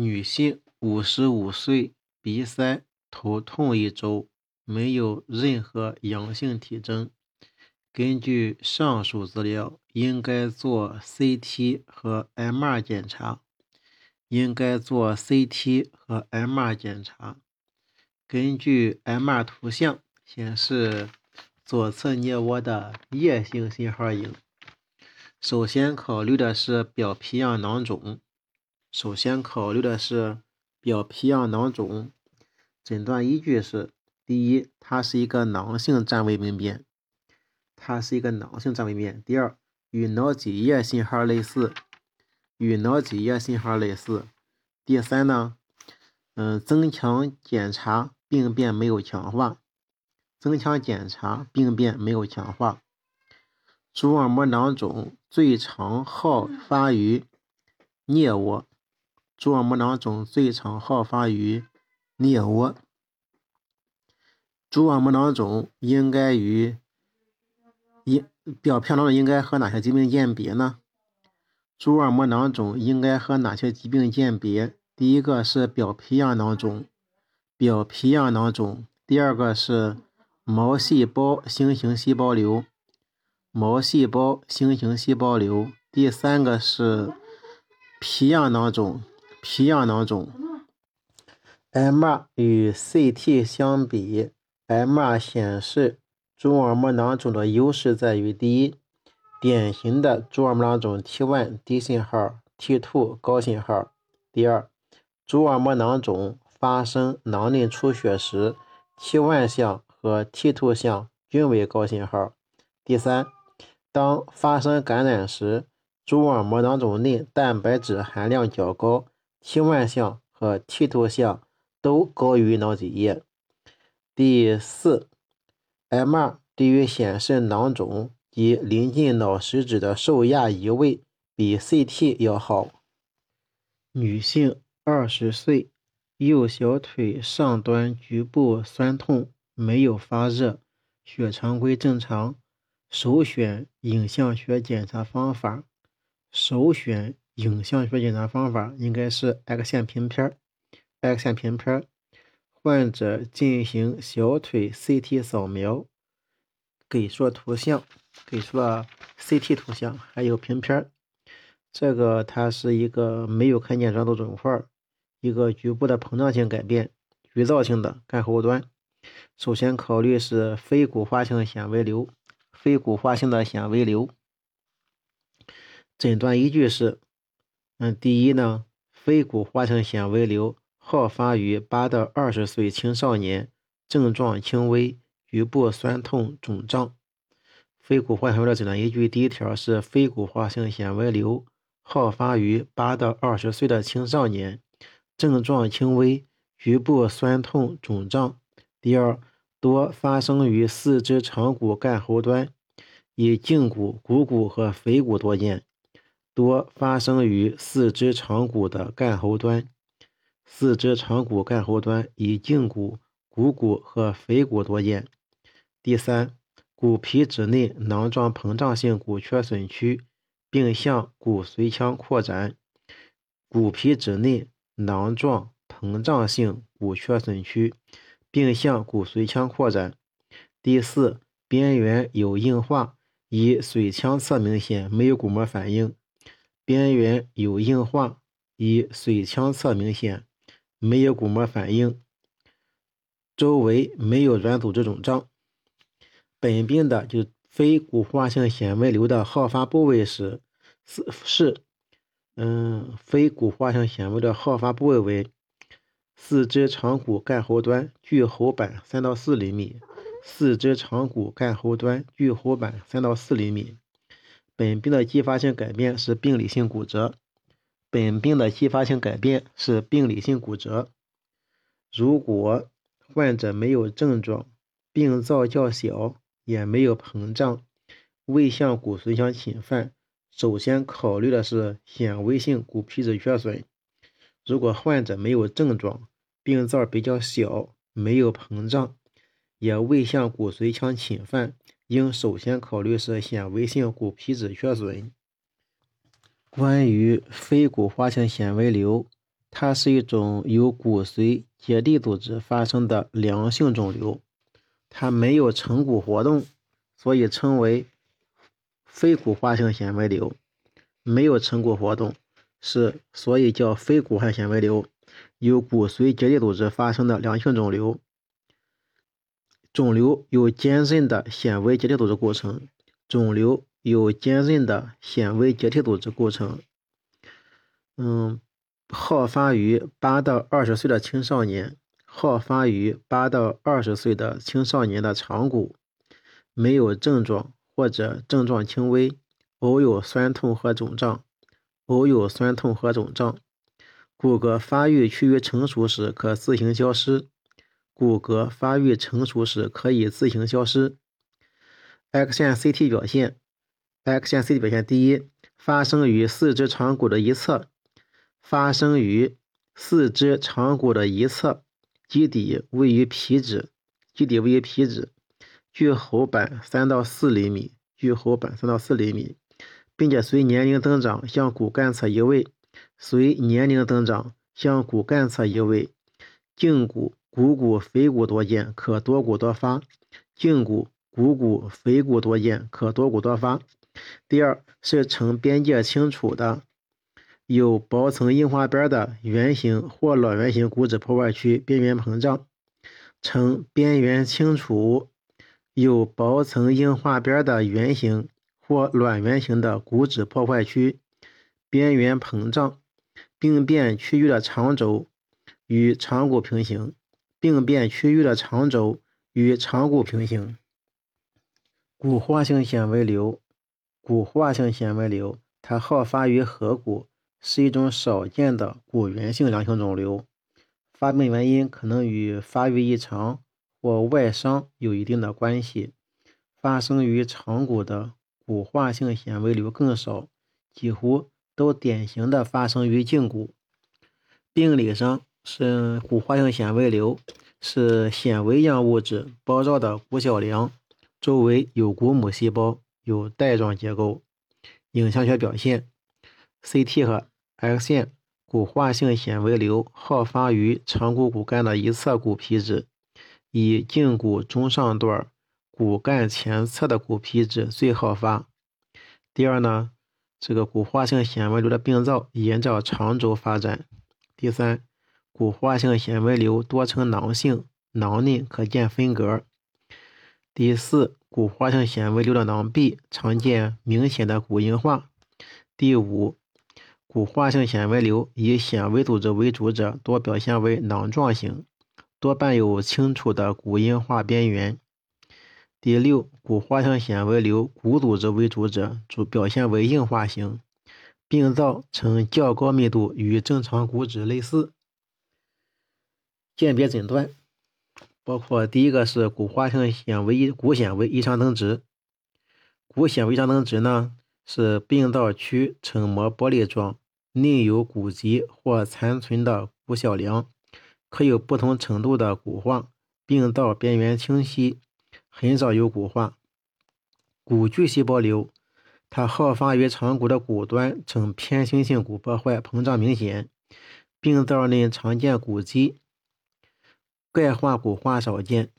女性，五十五岁，鼻塞，头痛一周，没有任何阳性体征。根据上述资料，应该做 CT 和 MR 检查。应该做 CT 和 MR 检查。根据 MR 图像显示，左侧颞窝的叶性信号影。首先考虑的是表皮样囊肿。首先考虑的是表皮样囊肿。诊断依据是：第一，它是一个囊性占位病变。它是一个囊性占位病变。第二，与脑脊液信号类似，与脑脊液信号类似。第三呢，嗯，增强检查病变没有强化，增强检查病变没有强化。蛛网膜囊肿最常好发于颞窝，蛛网膜囊肿最常好发于颞窝。蛛网膜囊肿应该与应表皮囊肿应该和哪些疾病鉴别呢？蛛网膜囊肿应该和哪些疾病鉴别？第一个是表皮样囊肿，表皮样囊肿；第二个是毛细胞星形细胞瘤，毛细胞星形细胞瘤；第三个是皮样囊肿，皮样囊肿。MR 与 CT 相比，MR 显示。蛛网膜囊肿的优势在于：第一，典型的蛛网膜囊肿 T1 低信号，T2 高信号；第二，蛛网膜囊肿发生囊内出血时，T1 项和 T2 项均为高信号；第三，当发生感染时，蛛网膜囊肿内蛋白质含量较高，T1 项和 T2 项都高于脑脊液；第四。MR 对于显示囊肿及临近脑实质的受压移位比 CT 要好。女性，二十岁，右小腿上端局部酸痛，没有发热，血常规正常。首选影像学检查方法。首选影像学检查方法应该是 X 线平片。X 线平片。患者进行小腿 CT 扫描，给出了图像，给出了 CT 图像，还有平片这个它是一个没有看见软组肿块，一个局部的膨胀性改变，局灶性的干后端。首先考虑是非骨化性纤维瘤，非骨化性的纤维瘤。诊断依据是，嗯，第一呢，非骨化性纤维瘤。好发于八到二十岁青少年，症状轻微，局部酸痛、肿胀。非骨化纤维的诊断依据，第一条是非骨化性纤维瘤好发于八到二十岁的青少年，症状轻微，局部酸痛、肿胀。第二，多发生于四肢长骨干后端，以胫骨、股骨和腓骨多见，多发生于四肢长骨的干后端。四肢长骨干后端以胫骨、股骨和腓骨多见。第三，骨皮质内囊状膨胀性骨缺损区，并向骨髓腔扩展。骨皮质内囊状膨胀性骨缺损区，并向骨髓腔扩展。第四，边缘有硬化，以髓腔侧明显，没有骨膜反应。边缘有硬化，以髓腔侧明显。没有骨膜反应，周围没有软组织肿胀。本病的就非骨化性纤维瘤的好发部位是是是，嗯，非骨化性纤维的好发部位为四肢长骨干后端距喉板三到四厘米，四肢长骨干后端距喉板三到四厘米。本病的继发性改变是病理性骨折。本病的继发性改变是病理性骨折。如果患者没有症状，病灶较小，也没有膨胀，未向骨髓腔侵犯，首先考虑的是显微性骨皮质缺损。如果患者没有症状，病灶比较小，没有膨胀，也未向骨髓腔侵犯，应首先考虑是显微性骨皮质缺损。关于非骨化性纤维瘤，它是一种由骨髓结缔组织发生的良性肿瘤，它没有成骨活动，所以称为非骨化性纤维瘤。没有成骨活动，是所以叫非骨化纤维瘤，由骨髓结缔组织发生的良性肿瘤。肿瘤由坚韧的纤维结缔组织构成，肿瘤由坚韧的纤维结缔组织构成。嗯。好发于八到二十岁的青少年，好发于八到二十岁的青少年的长骨，没有症状或者症状轻微，偶有酸痛和肿胀，偶有酸痛和肿胀。骨骼发育趋于成熟时可自行消失，骨骼发育成熟时可以自行消失。X 线 CT 表现，X 线 CT 表现第一，发生于四肢长骨的一侧。发生于四肢长骨的一侧，基底位于皮质，基底位于皮质，距喉板三到四厘米，距喉板三到四厘米，并且随年龄增长向骨干侧移位，随年龄增长向骨干侧移位。胫骨、股骨、腓骨多见，可多骨多发。胫骨、股骨、腓骨多见，可多骨多发。第二是呈边界清楚的。有薄层硬化边的圆形或卵圆形骨质破坏区边缘膨胀，呈边缘清楚；有薄层硬化边的圆形或卵圆形的骨质破坏区边缘膨胀，病变区域的长轴与长骨平行，病变区域的长轴与长骨平行。骨化性纤维瘤，骨化性纤维瘤，它好发于颌骨。是一种少见的骨源性良性肿瘤，发病原因可能与发育异常或外伤有一定的关系。发生于长骨的骨化性纤维瘤更少，几乎都典型的发生于胫骨。病理上是骨化性纤维瘤，是纤维样物质包绕的骨小梁，周围有骨母细胞，有带状结构。影像学表现。CT 和 X 线骨化性纤维瘤好发于长骨骨干的一侧骨皮质，以胫骨中上段骨干前侧的骨皮质最好发。第二呢，这个骨化性纤维瘤的病灶沿着长轴发展。第三，骨化性纤维瘤多呈囊性，囊内可见分隔。第四，骨化性纤维瘤的囊壁常见明显的骨硬化。第五。骨化性纤维瘤以纤维组织为主者，多表现为囊状型，多伴有清楚的骨硬化边缘。第六，骨化性纤维瘤骨组织为主者，主表现为硬化型，病灶呈较高密度，与正常骨质类似。鉴别诊断包括第一个是骨化性纤维骨纤维异常增殖，骨纤维异常增殖呢？是病灶区呈膜玻璃状，内有骨棘或残存的骨小梁，可有不同程度的骨化。病灶边缘清晰，很少有骨化。骨巨细胞瘤，它好发于长骨的骨端，呈偏心性骨破坏，膨胀明显。病灶内常见骨肌，钙化骨化少见。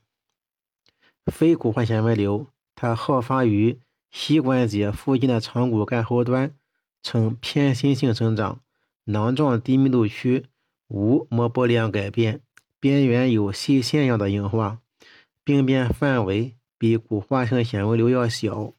非骨化纤维瘤，它好发于。膝关节附近的长骨干后端呈偏心性生长，囊状低密度区无膜玻璃样改变，边缘有细线样的硬化，病变范围比骨化性纤维瘤要小。